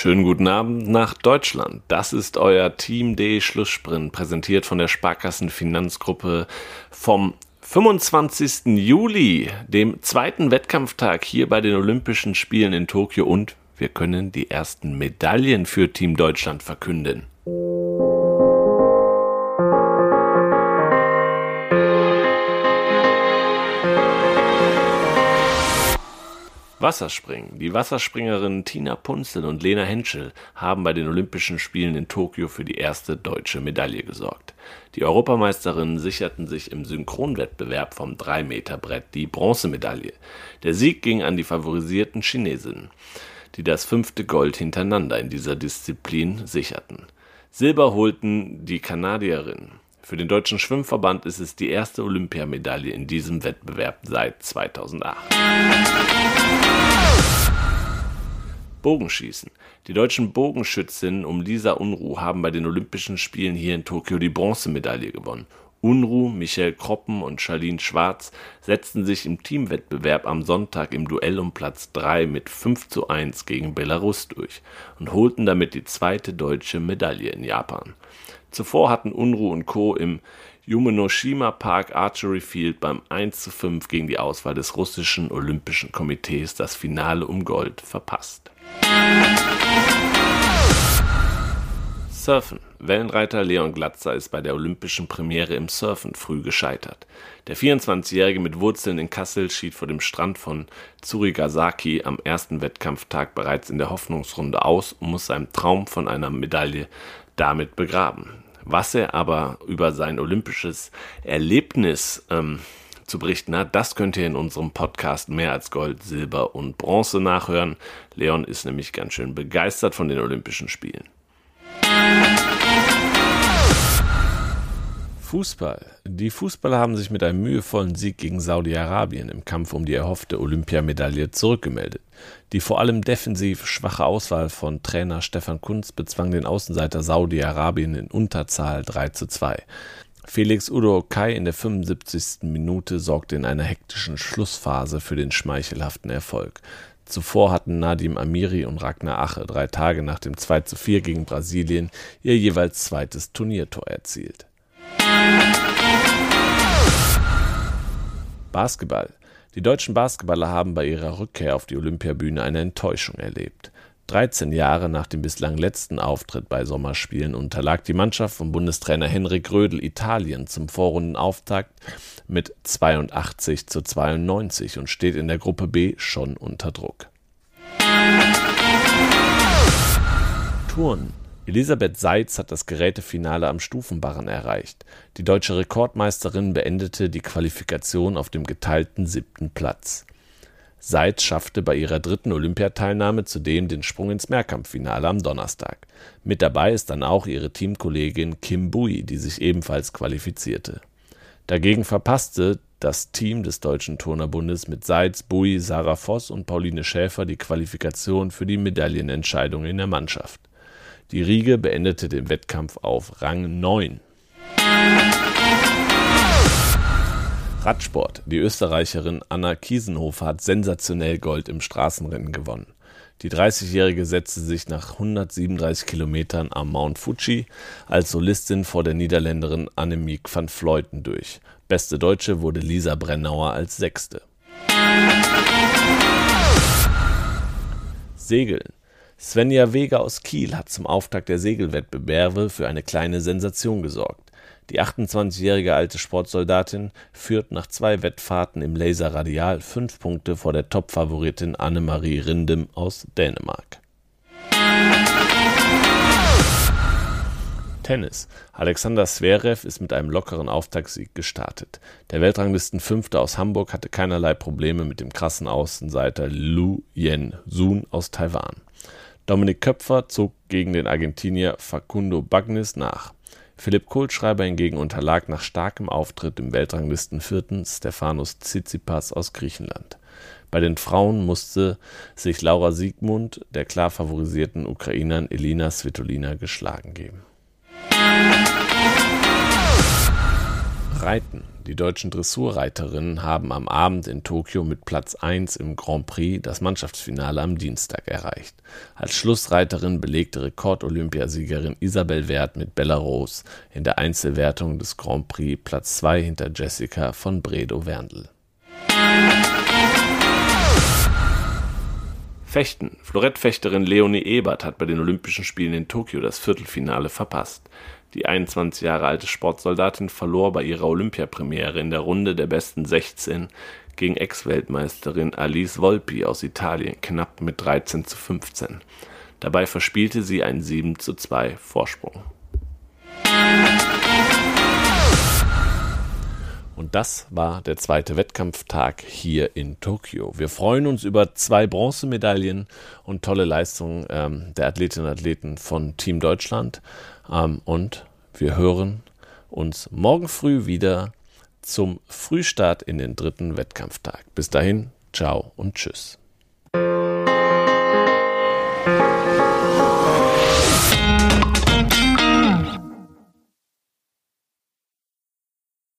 Schönen guten Abend nach Deutschland. Das ist euer Team D Schlusssprint, präsentiert von der Sparkassen Finanzgruppe vom 25. Juli, dem zweiten Wettkampftag hier bei den Olympischen Spielen in Tokio und wir können die ersten Medaillen für Team Deutschland verkünden. Wasserspringen. Die Wasserspringerinnen Tina Punzel und Lena Henschel haben bei den Olympischen Spielen in Tokio für die erste deutsche Medaille gesorgt. Die Europameisterinnen sicherten sich im Synchronwettbewerb vom 3-Meter-Brett die Bronzemedaille. Der Sieg ging an die favorisierten Chinesinnen, die das fünfte Gold hintereinander in dieser Disziplin sicherten. Silber holten die Kanadierinnen. Für den Deutschen Schwimmverband ist es die erste Olympiamedaille in diesem Wettbewerb seit 2008. Bogenschießen. Die deutschen Bogenschützinnen um Lisa Unruh haben bei den Olympischen Spielen hier in Tokio die Bronzemedaille gewonnen. Unruh, Michael Kroppen und Charlene Schwarz setzten sich im Teamwettbewerb am Sonntag im Duell um Platz 3 mit 5 zu 1 gegen Belarus durch und holten damit die zweite deutsche Medaille in Japan. Zuvor hatten Unruh und Co. im Yumenoshima Park Archery Field beim 1 zu 5 gegen die Auswahl des russischen Olympischen Komitees das Finale um Gold verpasst. Surfen. Wellenreiter Leon Glatzer ist bei der olympischen Premiere im Surfen früh gescheitert. Der 24-Jährige mit Wurzeln in Kassel schied vor dem Strand von Tsurigasaki am ersten Wettkampftag bereits in der Hoffnungsrunde aus und muss seinen Traum von einer Medaille damit begraben. Was er aber über sein olympisches Erlebnis ähm, zu berichten hat, das könnt ihr in unserem Podcast mehr als Gold, Silber und Bronze nachhören. Leon ist nämlich ganz schön begeistert von den Olympischen Spielen. Fußball. Die Fußballer haben sich mit einem mühevollen Sieg gegen Saudi-Arabien im Kampf um die erhoffte Olympiamedaille zurückgemeldet. Die vor allem defensiv schwache Auswahl von Trainer Stefan Kunz bezwang den Außenseiter Saudi-Arabien in Unterzahl 3 zu 2. Felix Udo Kai in der 75. Minute sorgte in einer hektischen Schlussphase für den schmeichelhaften Erfolg. Zuvor hatten Nadim Amiri und Ragnar Ache drei Tage nach dem 2 zu 4 gegen Brasilien ihr jeweils zweites Turniertor erzielt. Basketball. Die deutschen Basketballer haben bei ihrer Rückkehr auf die Olympiabühne eine Enttäuschung erlebt. 13 Jahre nach dem bislang letzten Auftritt bei Sommerspielen unterlag die Mannschaft von Bundestrainer Henrik Rödel Italien zum Vorrundenauftakt mit 82 zu 92 und steht in der Gruppe B schon unter Druck. Turnen. Elisabeth Seitz hat das Gerätefinale am Stufenbarren erreicht. Die deutsche Rekordmeisterin beendete die Qualifikation auf dem geteilten siebten Platz. Seitz schaffte bei ihrer dritten Olympiateilnahme zudem den Sprung ins Mehrkampffinale am Donnerstag. Mit dabei ist dann auch ihre Teamkollegin Kim Bui, die sich ebenfalls qualifizierte. Dagegen verpasste das Team des Deutschen Turnerbundes mit Seitz, Bui, Sarah Voss und Pauline Schäfer die Qualifikation für die Medaillenentscheidung in der Mannschaft. Die Riege beendete den Wettkampf auf Rang 9. Radsport. Die Österreicherin Anna Kiesenhofer hat sensationell Gold im Straßenrennen gewonnen. Die 30-Jährige setzte sich nach 137 Kilometern am Mount Fuji als Solistin vor der Niederländerin Annemiek van Vleuten durch. Beste Deutsche wurde Lisa Brennauer als Sechste. Segeln. Svenja Vega aus Kiel hat zum Auftakt der Segelwettbewerbe für eine kleine Sensation gesorgt. Die 28-jährige alte Sportsoldatin führt nach zwei Wettfahrten im Laserradial fünf Punkte vor der Topfavoritin Annemarie Rindem aus Dänemark. Tennis. Alexander Zverev ist mit einem lockeren Auftaktsieg gestartet. Der Weltranglistenfünfte aus Hamburg hatte keinerlei Probleme mit dem krassen Außenseiter Lu Yen Sun aus Taiwan. Dominik Köpfer zog gegen den Argentinier Facundo Bagnis nach. Philipp Kohlschreiber hingegen unterlag nach starkem Auftritt dem Weltranglistenvierten Stefanos Tsitsipas aus Griechenland. Bei den Frauen musste sich Laura Siegmund der klar favorisierten Ukrainern Elina Svitolina geschlagen geben Reiten. Die deutschen Dressurreiterinnen haben am Abend in Tokio mit Platz 1 im Grand Prix das Mannschaftsfinale am Dienstag erreicht. Als Schlussreiterin belegte Rekord-Olympiasiegerin Isabel Wert mit Belarus in der Einzelwertung des Grand Prix Platz 2 hinter Jessica von Bredow-Werndl. Fechten. Florettfechterin Leonie Ebert hat bei den Olympischen Spielen in Tokio das Viertelfinale verpasst. Die 21 Jahre alte Sportsoldatin verlor bei ihrer Olympiapremiere in der Runde der besten 16 gegen Ex-Weltmeisterin Alice Volpi aus Italien knapp mit 13 zu 15. Dabei verspielte sie einen 7 zu 2 Vorsprung. Und das war der zweite Wettkampftag hier in Tokio. Wir freuen uns über zwei Bronzemedaillen und tolle Leistungen ähm, der Athletinnen und Athleten von Team Deutschland. Ähm, und wir hören uns morgen früh wieder zum Frühstart in den dritten Wettkampftag. Bis dahin, ciao und tschüss.